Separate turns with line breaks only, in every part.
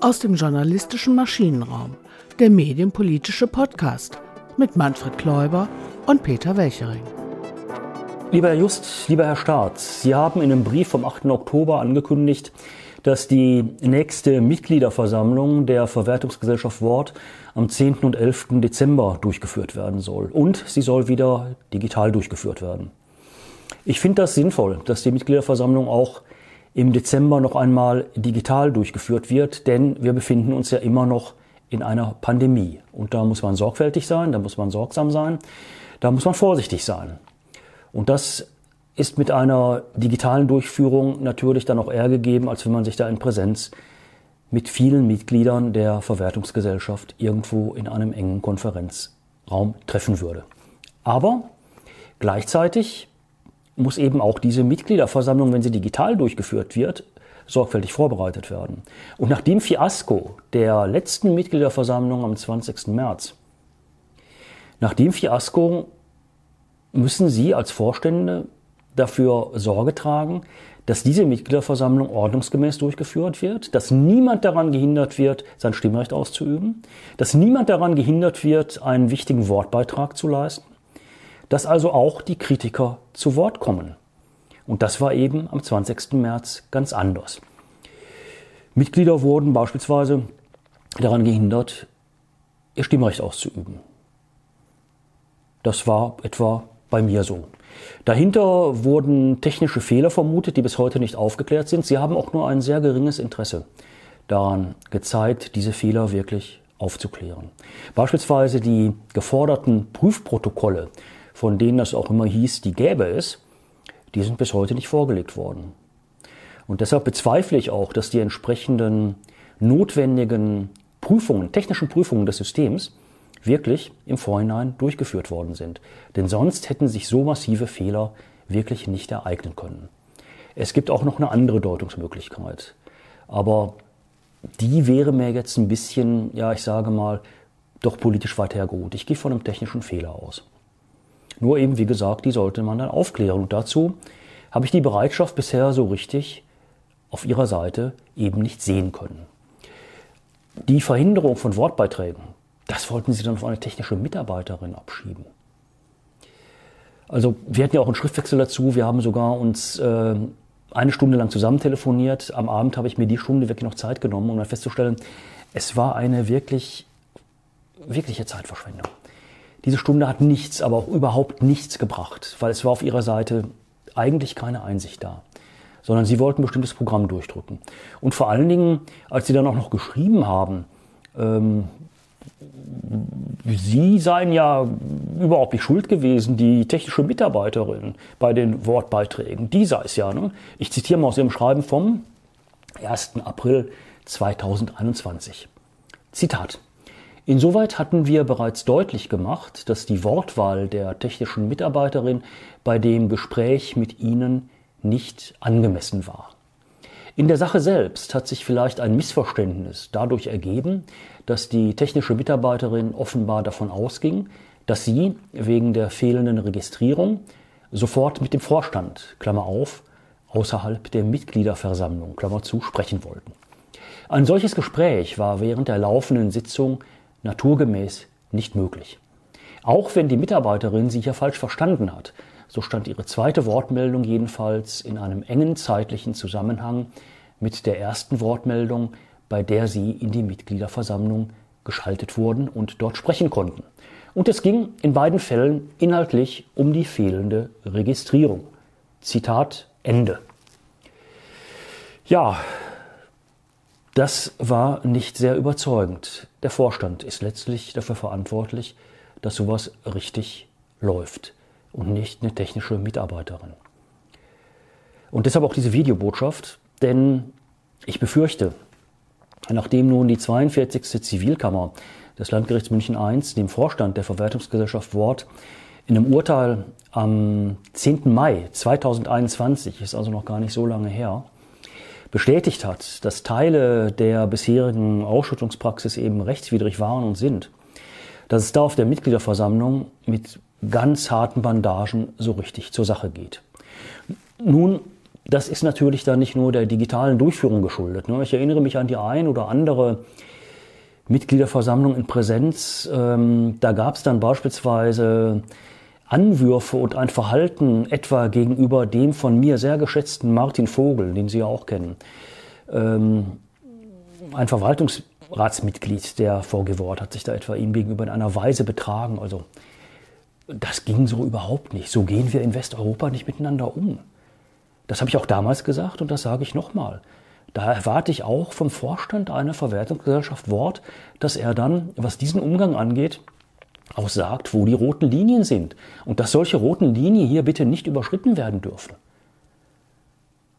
Aus dem journalistischen Maschinenraum, der medienpolitische Podcast mit Manfred Kläuber und Peter Welchering.
Lieber Herr Just, lieber Herr Staat, Sie haben in einem Brief vom 8. Oktober angekündigt, dass die nächste Mitgliederversammlung der Verwertungsgesellschaft Wort am 10. und 11. Dezember durchgeführt werden soll. Und sie soll wieder digital durchgeführt werden. Ich finde das sinnvoll, dass die Mitgliederversammlung auch im Dezember noch einmal digital durchgeführt wird, denn wir befinden uns ja immer noch in einer Pandemie. Und da muss man sorgfältig sein, da muss man sorgsam sein, da muss man vorsichtig sein. Und das ist mit einer digitalen Durchführung natürlich dann auch eher gegeben, als wenn man sich da in Präsenz mit vielen Mitgliedern der Verwertungsgesellschaft irgendwo in einem engen Konferenzraum treffen würde. Aber gleichzeitig muss eben auch diese Mitgliederversammlung, wenn sie digital durchgeführt wird, sorgfältig vorbereitet werden. Und nach dem Fiasko der letzten Mitgliederversammlung am 20. März, nach dem Fiasko müssen Sie als Vorstände dafür Sorge tragen, dass diese Mitgliederversammlung ordnungsgemäß durchgeführt wird, dass niemand daran gehindert wird, sein Stimmrecht auszuüben, dass niemand daran gehindert wird, einen wichtigen Wortbeitrag zu leisten, dass also auch die Kritiker zu Wort kommen. Und das war eben am 20. März ganz anders. Mitglieder wurden beispielsweise daran gehindert, ihr Stimmrecht auszuüben. Das war etwa bei mir so. Dahinter wurden technische Fehler vermutet, die bis heute nicht aufgeklärt sind. Sie haben auch nur ein sehr geringes Interesse daran gezeigt, diese Fehler wirklich aufzuklären. Beispielsweise die geforderten Prüfprotokolle, von denen das auch immer hieß, die gäbe es, die sind bis heute nicht vorgelegt worden. Und deshalb bezweifle ich auch, dass die entsprechenden notwendigen Prüfungen, technischen Prüfungen des Systems wirklich im Vorhinein durchgeführt worden sind. Denn sonst hätten sich so massive Fehler wirklich nicht ereignen können. Es gibt auch noch eine andere Deutungsmöglichkeit. Aber die wäre mir jetzt ein bisschen, ja, ich sage mal, doch politisch weit hergeholt. Ich gehe von einem technischen Fehler aus. Nur eben, wie gesagt, die sollte man dann aufklären. Und dazu habe ich die Bereitschaft bisher so richtig auf ihrer Seite eben nicht sehen können. Die Verhinderung von Wortbeiträgen, das wollten sie dann auf eine technische Mitarbeiterin abschieben. Also wir hatten ja auch einen Schriftwechsel dazu. Wir haben sogar uns äh, eine Stunde lang zusammen telefoniert. Am Abend habe ich mir die Stunde wirklich noch Zeit genommen, um dann festzustellen, es war eine wirklich, wirkliche Zeitverschwendung. Diese Stunde hat nichts, aber auch überhaupt nichts gebracht, weil es war auf ihrer Seite eigentlich keine Einsicht da, sondern sie wollten ein bestimmtes Programm durchdrücken. Und vor allen Dingen, als sie dann auch noch geschrieben haben, ähm, Sie seien ja überhaupt nicht schuld gewesen, die technische Mitarbeiterin bei den Wortbeiträgen. Die sei es ja. Ne? Ich zitiere mal aus Ihrem Schreiben vom 1. April 2021. Zitat. Insoweit hatten wir bereits deutlich gemacht, dass die Wortwahl der technischen Mitarbeiterin bei dem Gespräch mit Ihnen nicht angemessen war. In der Sache selbst hat sich vielleicht ein Missverständnis dadurch ergeben, dass die technische Mitarbeiterin offenbar davon ausging, dass sie wegen der fehlenden Registrierung sofort mit dem Vorstand, Klammer auf, außerhalb der Mitgliederversammlung, Klammer zu, sprechen wollten. Ein solches Gespräch war während der laufenden Sitzung naturgemäß nicht möglich. Auch wenn die Mitarbeiterin sich ja falsch verstanden hat, so stand ihre zweite Wortmeldung jedenfalls in einem engen zeitlichen Zusammenhang mit der ersten Wortmeldung, bei der sie in die Mitgliederversammlung geschaltet wurden und dort sprechen konnten. Und es ging in beiden Fällen inhaltlich um die fehlende Registrierung. Zitat Ende. Ja, das war nicht sehr überzeugend. Der Vorstand ist letztlich dafür verantwortlich, dass sowas richtig läuft und nicht eine technische Mitarbeiterin. Und deshalb auch diese Videobotschaft, denn ich befürchte, nachdem nun die 42. Zivilkammer des Landgerichts München I dem Vorstand der Verwertungsgesellschaft Wort in einem Urteil am 10. Mai 2021, ist also noch gar nicht so lange her, bestätigt hat, dass Teile der bisherigen Ausschüttungspraxis eben rechtswidrig waren und sind, dass es da auf der Mitgliederversammlung mit ganz harten Bandagen so richtig zur Sache geht. Nun das ist natürlich dann nicht nur der digitalen Durchführung geschuldet. Ne? Ich erinnere mich an die ein oder andere Mitgliederversammlung in Präsenz. Ähm, da gab es dann beispielsweise Anwürfe und ein Verhalten etwa gegenüber dem von mir sehr geschätzten Martin Vogel, den Sie ja auch kennen. Ähm, ein Verwaltungsratsmitglied der VG Wort hat sich da etwa ihm gegenüber in einer Weise betragen. Also das ging so überhaupt nicht. So gehen wir in Westeuropa nicht miteinander um. Das habe ich auch damals gesagt und das sage ich nochmal. Da erwarte ich auch vom Vorstand einer Verwertungsgesellschaft Wort, dass er dann, was diesen Umgang angeht, auch sagt, wo die roten Linien sind. Und dass solche roten Linien hier bitte nicht überschritten werden dürfen.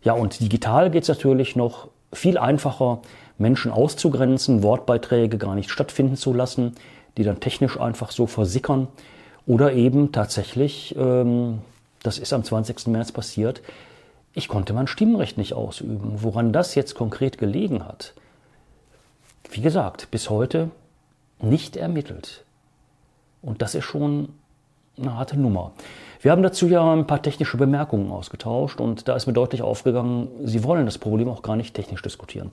Ja, und digital geht es natürlich noch viel einfacher, Menschen auszugrenzen, Wortbeiträge gar nicht stattfinden zu lassen, die dann technisch einfach so versickern. Oder eben tatsächlich, ähm, das ist am 20. März passiert, ich konnte mein Stimmrecht nicht ausüben. Woran das jetzt konkret gelegen hat, wie gesagt, bis heute nicht ermittelt. Und das ist schon eine harte Nummer. Wir haben dazu ja ein paar technische Bemerkungen ausgetauscht und da ist mir deutlich aufgegangen, Sie wollen das Problem auch gar nicht technisch diskutieren.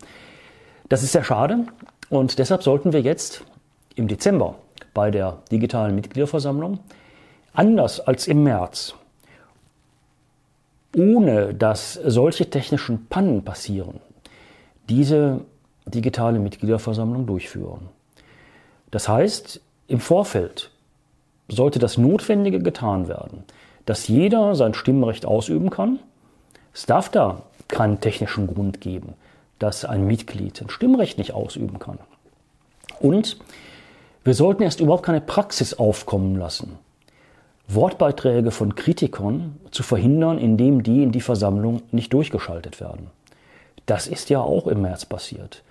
Das ist sehr schade und deshalb sollten wir jetzt im Dezember bei der digitalen Mitgliederversammlung anders als im März ohne dass solche technischen Pannen passieren, diese digitale Mitgliederversammlung durchführen. Das heißt, im Vorfeld sollte das Notwendige getan werden, dass jeder sein Stimmrecht ausüben kann. Es darf da keinen technischen Grund geben, dass ein Mitglied ein Stimmrecht nicht ausüben kann. Und wir sollten erst überhaupt keine Praxis aufkommen lassen, Wortbeiträge von Kritikern zu verhindern, indem die in die Versammlung nicht durchgeschaltet werden. Das ist ja auch im März passiert.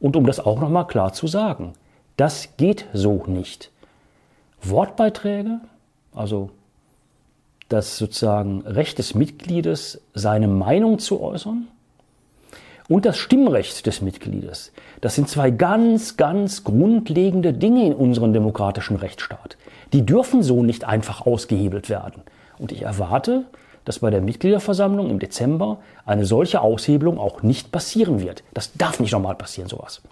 Und um das auch nochmal klar zu sagen, das geht so nicht. Wortbeiträge, also das sozusagen Recht des Mitgliedes, seine Meinung zu äußern, und das Stimmrecht des Mitgliedes, das sind zwei ganz, ganz grundlegende Dinge in unserem demokratischen Rechtsstaat. Die dürfen so nicht einfach ausgehebelt werden. Und ich erwarte, dass bei der Mitgliederversammlung im Dezember eine solche Aushebelung auch nicht passieren wird. Das darf nicht normal passieren, sowas.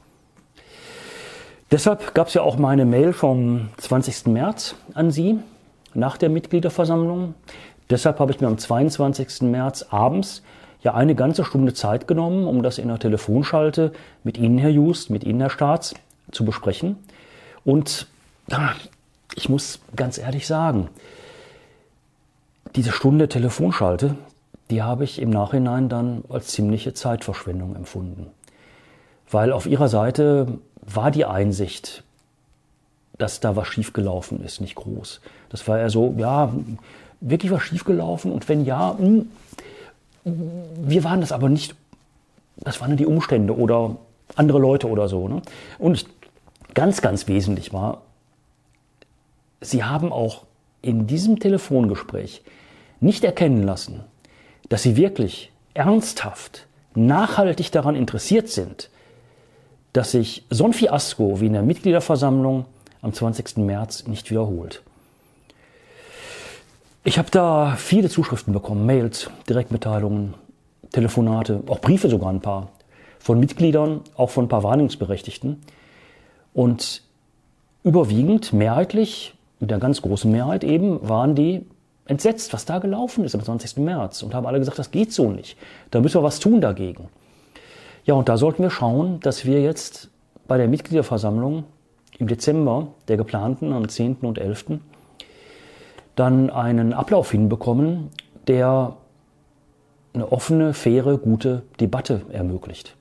Deshalb gab es ja auch meine Mail vom 20. März an Sie nach der Mitgliederversammlung. Deshalb habe ich mir am 22. März abends ja eine ganze Stunde Zeit genommen, um das in der Telefonschalte mit Ihnen, Herr Just, mit Ihnen, Herr Staats, zu besprechen. Und ich muss ganz ehrlich sagen, diese Stunde Telefonschalte, die habe ich im Nachhinein dann als ziemliche Zeitverschwendung empfunden. Weil auf ihrer Seite war die Einsicht, dass da was schiefgelaufen ist, nicht groß. Das war ja so, ja, wirklich was schiefgelaufen und wenn ja, hm, wir waren das aber nicht, das waren die Umstände oder andere Leute oder so. Ne? Und ganz, ganz wesentlich war, Sie haben auch in diesem Telefongespräch nicht erkennen lassen, dass Sie wirklich ernsthaft, nachhaltig daran interessiert sind, dass sich so ein Fiasko wie in der Mitgliederversammlung am 20. März nicht wiederholt. Ich habe da viele Zuschriften bekommen, Mails, Direktmitteilungen, Telefonate, auch Briefe sogar ein paar, von Mitgliedern, auch von ein paar Wahrnehmungsberechtigten. Und überwiegend, mehrheitlich mit der ganz großen Mehrheit eben, waren die entsetzt, was da gelaufen ist am 20. März und haben alle gesagt, das geht so nicht. Da müssen wir was tun dagegen. Ja, und da sollten wir schauen, dass wir jetzt bei der Mitgliederversammlung im Dezember der geplanten am 10. und 11. dann einen Ablauf hinbekommen, der eine offene, faire, gute Debatte ermöglicht.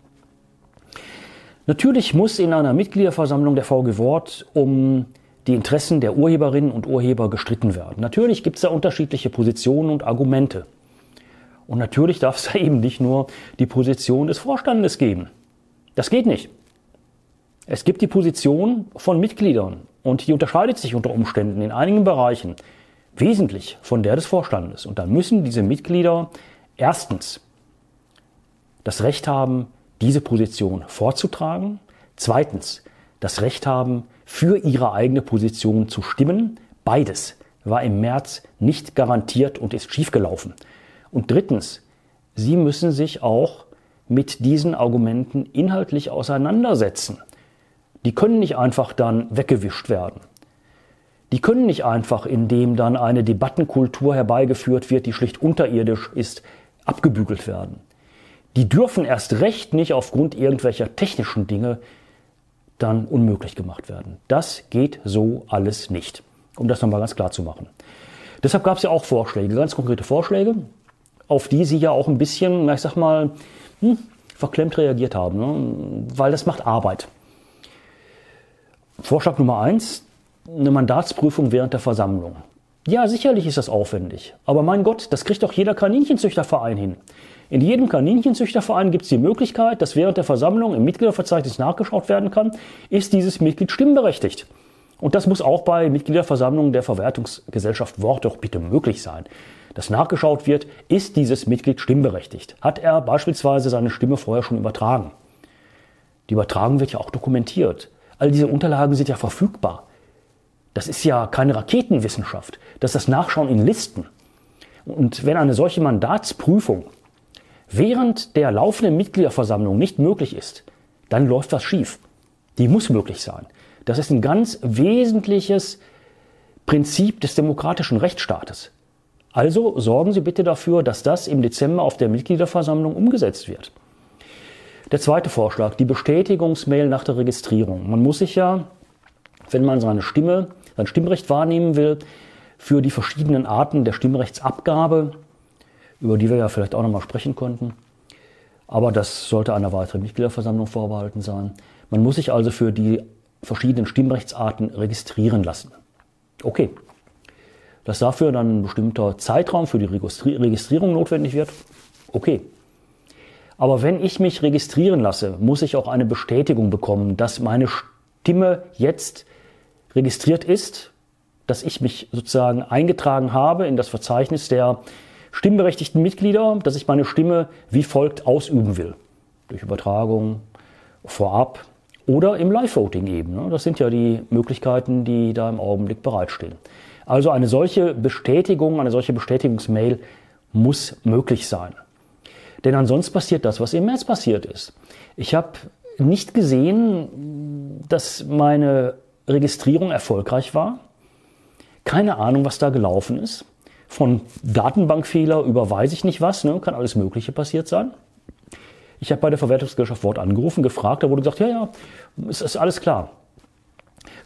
Natürlich muss in einer Mitgliederversammlung der VG Wort um die Interessen der Urheberinnen und Urheber gestritten werden. Natürlich gibt es da unterschiedliche Positionen und Argumente. Und natürlich darf es eben nicht nur die Position des Vorstandes geben. Das geht nicht. Es gibt die Position von Mitgliedern und die unterscheidet sich unter Umständen in einigen Bereichen wesentlich von der des Vorstandes. Und dann müssen diese Mitglieder erstens das Recht haben, diese Position vorzutragen, zweitens das Recht haben, für ihre eigene Position zu stimmen. Beides war im März nicht garantiert und ist schiefgelaufen. Und drittens, Sie müssen sich auch mit diesen Argumenten inhaltlich auseinandersetzen. Die können nicht einfach dann weggewischt werden. Die können nicht einfach, indem dann eine Debattenkultur herbeigeführt wird, die schlicht unterirdisch ist, abgebügelt werden. Die dürfen erst recht nicht aufgrund irgendwelcher technischen Dinge dann unmöglich gemacht werden. Das geht so alles nicht, um das nochmal ganz klar zu machen. Deshalb gab es ja auch Vorschläge, ganz konkrete Vorschläge, auf die Sie ja auch ein bisschen, ich sag mal, hm, verklemmt reagiert haben, ne? weil das macht Arbeit. Vorschlag Nummer eins, eine Mandatsprüfung während der Versammlung. Ja, sicherlich ist das aufwendig. Aber mein Gott, das kriegt doch jeder Kaninchenzüchterverein hin. In jedem Kaninchenzüchterverein gibt es die Möglichkeit, dass während der Versammlung im Mitgliederverzeichnis nachgeschaut werden kann, ist dieses Mitglied stimmberechtigt. Und das muss auch bei Mitgliederversammlungen der Verwertungsgesellschaft Wort doch bitte möglich sein. Dass nachgeschaut wird, ist dieses Mitglied stimmberechtigt? Hat er beispielsweise seine Stimme vorher schon übertragen? Die Übertragung wird ja auch dokumentiert. All diese Unterlagen sind ja verfügbar. Das ist ja keine Raketenwissenschaft. Das ist das Nachschauen in Listen. Und wenn eine solche Mandatsprüfung während der laufenden Mitgliederversammlung nicht möglich ist, dann läuft was schief. Die muss möglich sein. Das ist ein ganz wesentliches Prinzip des demokratischen Rechtsstaates. Also sorgen Sie bitte dafür, dass das im Dezember auf der Mitgliederversammlung umgesetzt wird. Der zweite Vorschlag, die Bestätigungsmail nach der Registrierung. Man muss sich ja, wenn man seine Stimme, sein Stimmrecht wahrnehmen will, für die verschiedenen Arten der Stimmrechtsabgabe, über die wir ja vielleicht auch nochmal sprechen konnten, aber das sollte einer weiteren Mitgliederversammlung vorbehalten sein. Man muss sich also für die verschiedenen Stimmrechtsarten registrieren lassen. Okay. Dass dafür dann ein bestimmter Zeitraum für die Registrierung notwendig wird, okay. Aber wenn ich mich registrieren lasse, muss ich auch eine Bestätigung bekommen, dass meine Stimme jetzt registriert ist, dass ich mich sozusagen eingetragen habe in das Verzeichnis der stimmberechtigten Mitglieder, dass ich meine Stimme wie folgt ausüben will. Durch Übertragung, vorab oder im Live-Voting eben. Ne? Das sind ja die Möglichkeiten, die da im Augenblick bereitstehen. Also eine solche Bestätigung, eine solche Bestätigungsmail muss möglich sein. Denn ansonsten passiert das, was im März passiert ist. Ich habe nicht gesehen, dass meine Registrierung erfolgreich war. Keine Ahnung, was da gelaufen ist. Von Datenbankfehler über weiß ich nicht was, ne? kann alles Mögliche passiert sein. Ich habe bei der Verwertungsgesellschaft Wort angerufen, gefragt, da wurde gesagt, ja, ja, es ist alles klar.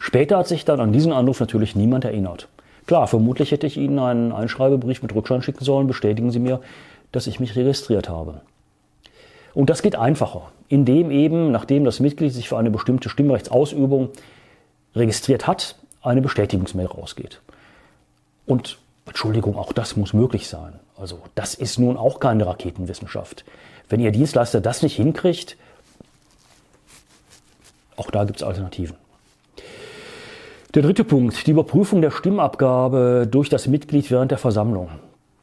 Später hat sich dann an diesen Anruf natürlich niemand erinnert. Klar, vermutlich hätte ich Ihnen einen Einschreibebrief mit Rückschein schicken sollen, bestätigen Sie mir, dass ich mich registriert habe. Und das geht einfacher, indem eben, nachdem das Mitglied sich für eine bestimmte Stimmrechtsausübung registriert hat, eine Bestätigungsmail rausgeht. Und Entschuldigung, auch das muss möglich sein. Also das ist nun auch keine Raketenwissenschaft. Wenn Ihr Dienstleister das nicht hinkriegt, auch da gibt es Alternativen. Der dritte Punkt, die Überprüfung der Stimmabgabe durch das Mitglied während der Versammlung.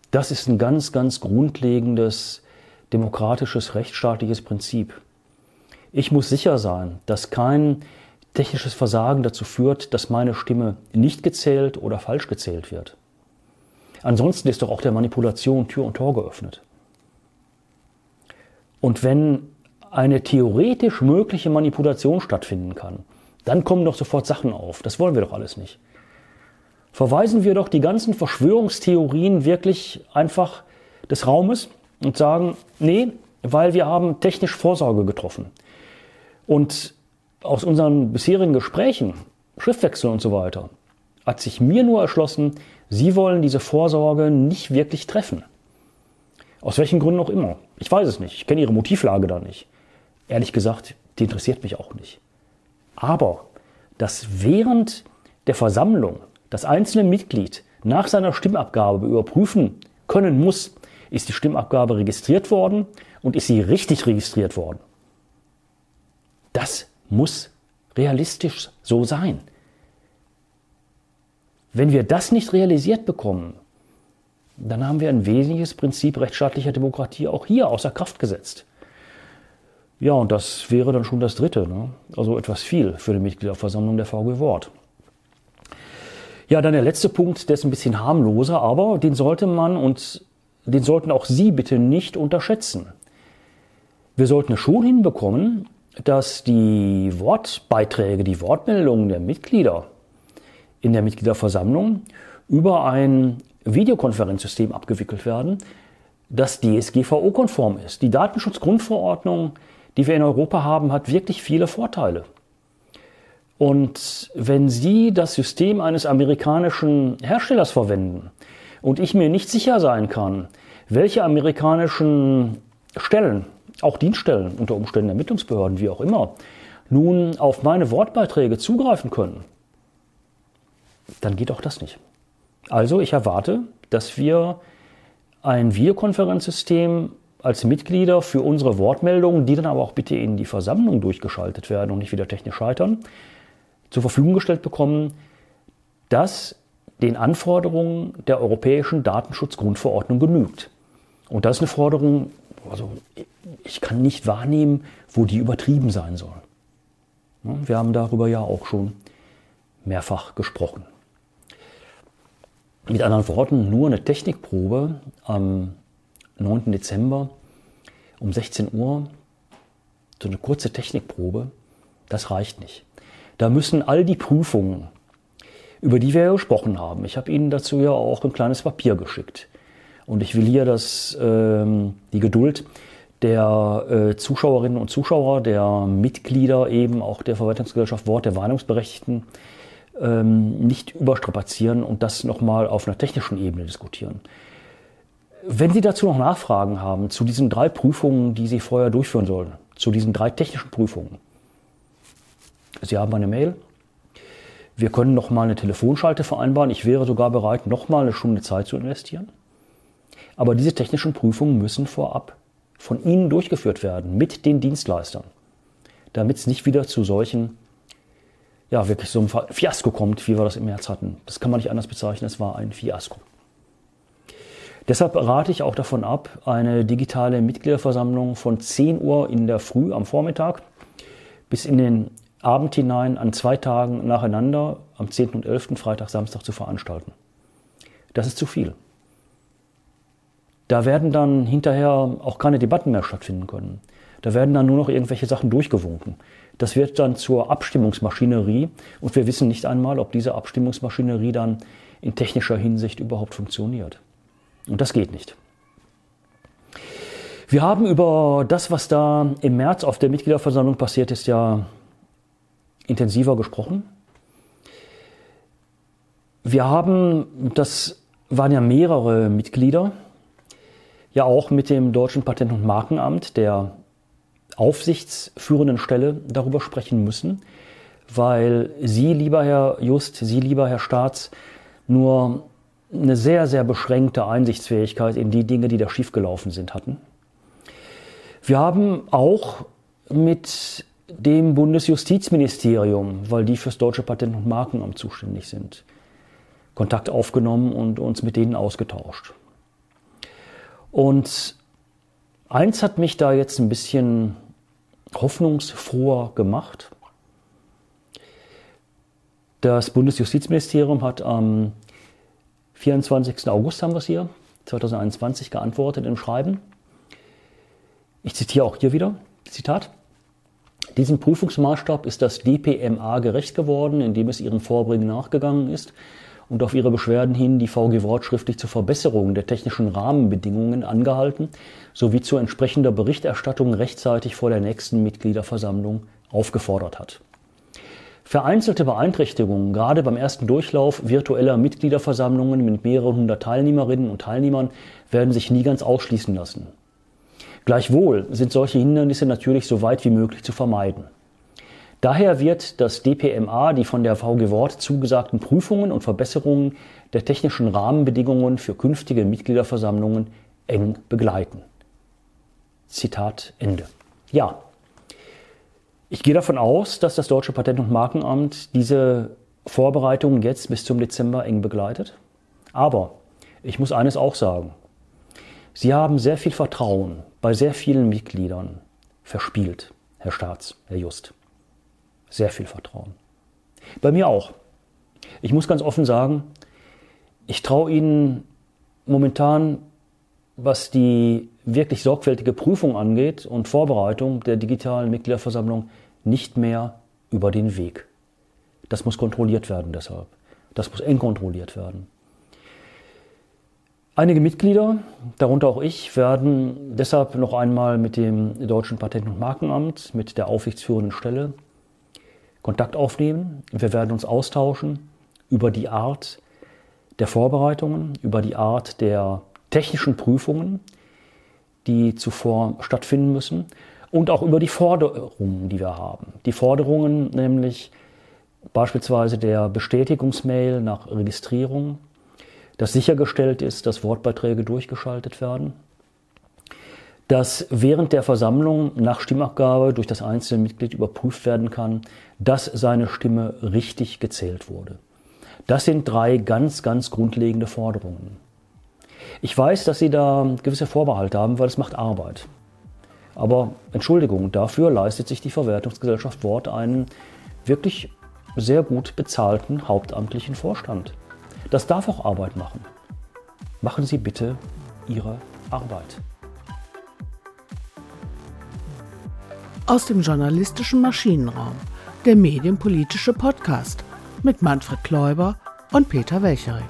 Das ist ein ganz, ganz grundlegendes demokratisches, rechtsstaatliches Prinzip. Ich muss sicher sein, dass kein technisches Versagen dazu führt, dass meine Stimme nicht gezählt oder falsch gezählt wird. Ansonsten ist doch auch der Manipulation Tür und Tor geöffnet. Und wenn eine theoretisch mögliche Manipulation stattfinden kann, dann kommen doch sofort Sachen auf. Das wollen wir doch alles nicht verweisen wir doch die ganzen Verschwörungstheorien wirklich einfach des Raumes und sagen, nee, weil wir haben technisch Vorsorge getroffen. Und aus unseren bisherigen Gesprächen, Schriftwechsel und so weiter, hat sich mir nur erschlossen, Sie wollen diese Vorsorge nicht wirklich treffen. Aus welchen Gründen auch immer. Ich weiß es nicht. Ich kenne Ihre Motivlage da nicht. Ehrlich gesagt, die interessiert mich auch nicht. Aber dass während der Versammlung das einzelne Mitglied nach seiner Stimmabgabe überprüfen können muss, ist die Stimmabgabe registriert worden und ist sie richtig registriert worden. Das muss realistisch so sein. Wenn wir das nicht realisiert bekommen, dann haben wir ein wesentliches Prinzip rechtsstaatlicher Demokratie auch hier außer Kraft gesetzt. Ja, und das wäre dann schon das Dritte, ne? also etwas viel für die Mitgliederversammlung der VG Wort. Ja, dann der letzte Punkt, der ist ein bisschen harmloser, aber den sollte man und den sollten auch Sie bitte nicht unterschätzen. Wir sollten es schon hinbekommen, dass die Wortbeiträge, die Wortmeldungen der Mitglieder in der Mitgliederversammlung über ein Videokonferenzsystem abgewickelt werden, das DSGVO-konform ist. Die Datenschutzgrundverordnung, die wir in Europa haben, hat wirklich viele Vorteile. Und wenn Sie das System eines amerikanischen Herstellers verwenden und ich mir nicht sicher sein kann, welche amerikanischen Stellen, auch Dienststellen, unter Umständen Ermittlungsbehörden, wie auch immer, nun auf meine Wortbeiträge zugreifen können, dann geht auch das nicht. Also ich erwarte, dass wir ein Videokonferenzsystem als Mitglieder für unsere Wortmeldungen, die dann aber auch bitte in die Versammlung durchgeschaltet werden und nicht wieder technisch scheitern, zur Verfügung gestellt bekommen, das den Anforderungen der europäischen Datenschutzgrundverordnung genügt. Und das ist eine Forderung, also ich kann nicht wahrnehmen, wo die übertrieben sein soll. Wir haben darüber ja auch schon mehrfach gesprochen. Mit anderen Worten, nur eine Technikprobe am 9. Dezember um 16 Uhr, so eine kurze Technikprobe, das reicht nicht. Da müssen all die Prüfungen, über die wir ja gesprochen haben, ich habe Ihnen dazu ja auch ein kleines Papier geschickt. Und ich will hier das, ähm, die Geduld der äh, Zuschauerinnen und Zuschauer, der Mitglieder eben auch der Verwaltungsgesellschaft Wort, der Warnungsberechtigten, ähm, nicht überstrapazieren und das nochmal auf einer technischen Ebene diskutieren. Wenn Sie dazu noch Nachfragen haben zu diesen drei Prüfungen, die Sie vorher durchführen sollen, zu diesen drei technischen Prüfungen, Sie haben eine Mail. Wir können nochmal eine Telefonschalte vereinbaren. Ich wäre sogar bereit, nochmal eine Stunde Zeit zu investieren. Aber diese technischen Prüfungen müssen vorab von Ihnen durchgeführt werden, mit den Dienstleistern, damit es nicht wieder zu solchen ja, wirklich so ein Fiasko kommt, wie wir das im März hatten. Das kann man nicht anders bezeichnen, es war ein Fiasko. Deshalb rate ich auch davon ab, eine digitale Mitgliederversammlung von 10 Uhr in der Früh am Vormittag bis in den Abend hinein an zwei Tagen nacheinander, am 10. und 11., Freitag, Samstag zu veranstalten. Das ist zu viel. Da werden dann hinterher auch keine Debatten mehr stattfinden können. Da werden dann nur noch irgendwelche Sachen durchgewunken. Das wird dann zur Abstimmungsmaschinerie und wir wissen nicht einmal, ob diese Abstimmungsmaschinerie dann in technischer Hinsicht überhaupt funktioniert. Und das geht nicht. Wir haben über das, was da im März auf der Mitgliederversammlung passiert ist, ja intensiver gesprochen. Wir haben, das waren ja mehrere Mitglieder, ja auch mit dem Deutschen Patent- und Markenamt, der aufsichtsführenden Stelle darüber sprechen müssen, weil Sie, lieber Herr Just, Sie, lieber Herr Staats, nur eine sehr, sehr beschränkte Einsichtsfähigkeit in die Dinge, die da schiefgelaufen sind, hatten. Wir haben auch mit dem Bundesjustizministerium, weil die fürs deutsche Patent- und Markenamt zuständig sind, Kontakt aufgenommen und uns mit denen ausgetauscht. Und eins hat mich da jetzt ein bisschen hoffnungsfroher gemacht. Das Bundesjustizministerium hat am 24. August haben wir es hier, 2021 geantwortet im Schreiben. Ich zitiere auch hier wieder, Zitat. Diesem Prüfungsmaßstab ist das DPMA gerecht geworden, indem es ihren Vorbringen nachgegangen ist und auf ihre Beschwerden hin die VG Wort schriftlich zur Verbesserung der technischen Rahmenbedingungen angehalten sowie zu entsprechender Berichterstattung rechtzeitig vor der nächsten Mitgliederversammlung aufgefordert hat. Vereinzelte Beeinträchtigungen, gerade beim ersten Durchlauf virtueller Mitgliederversammlungen mit mehreren hundert Teilnehmerinnen und Teilnehmern, werden sich nie ganz ausschließen lassen. Gleichwohl sind solche Hindernisse natürlich so weit wie möglich zu vermeiden. Daher wird das DPMA die von der VG Wort zugesagten Prüfungen und Verbesserungen der technischen Rahmenbedingungen für künftige Mitgliederversammlungen eng begleiten. Zitat Ende. Ja, ich gehe davon aus, dass das Deutsche Patent- und Markenamt diese Vorbereitungen jetzt bis zum Dezember eng begleitet. Aber ich muss eines auch sagen. Sie haben sehr viel Vertrauen bei sehr vielen Mitgliedern verspielt, Herr Staats, Herr Just sehr viel Vertrauen. Bei mir auch. Ich muss ganz offen sagen, ich traue Ihnen momentan was die wirklich sorgfältige Prüfung angeht und Vorbereitung der digitalen Mitgliederversammlung nicht mehr über den Weg. Das muss kontrolliert werden deshalb. Das muss eng kontrolliert werden. Einige Mitglieder, darunter auch ich, werden deshalb noch einmal mit dem Deutschen Patent- und Markenamt, mit der aufsichtsführenden Stelle, Kontakt aufnehmen. Wir werden uns austauschen über die Art der Vorbereitungen, über die Art der technischen Prüfungen, die zuvor stattfinden müssen und auch über die Forderungen, die wir haben. Die Forderungen nämlich beispielsweise der Bestätigungsmail nach Registrierung, dass sichergestellt ist, dass Wortbeiträge durchgeschaltet werden, dass während der Versammlung nach Stimmabgabe durch das einzelne Mitglied überprüft werden kann, dass seine Stimme richtig gezählt wurde. Das sind drei ganz, ganz grundlegende Forderungen. Ich weiß, dass Sie da gewisse Vorbehalte haben, weil es macht Arbeit. Aber Entschuldigung, dafür leistet sich die Verwertungsgesellschaft Wort einen wirklich sehr gut bezahlten hauptamtlichen Vorstand. Das darf auch Arbeit machen. Machen Sie bitte Ihre Arbeit.
Aus dem journalistischen Maschinenraum, der medienpolitische Podcast mit Manfred Kläuber und Peter Welchering.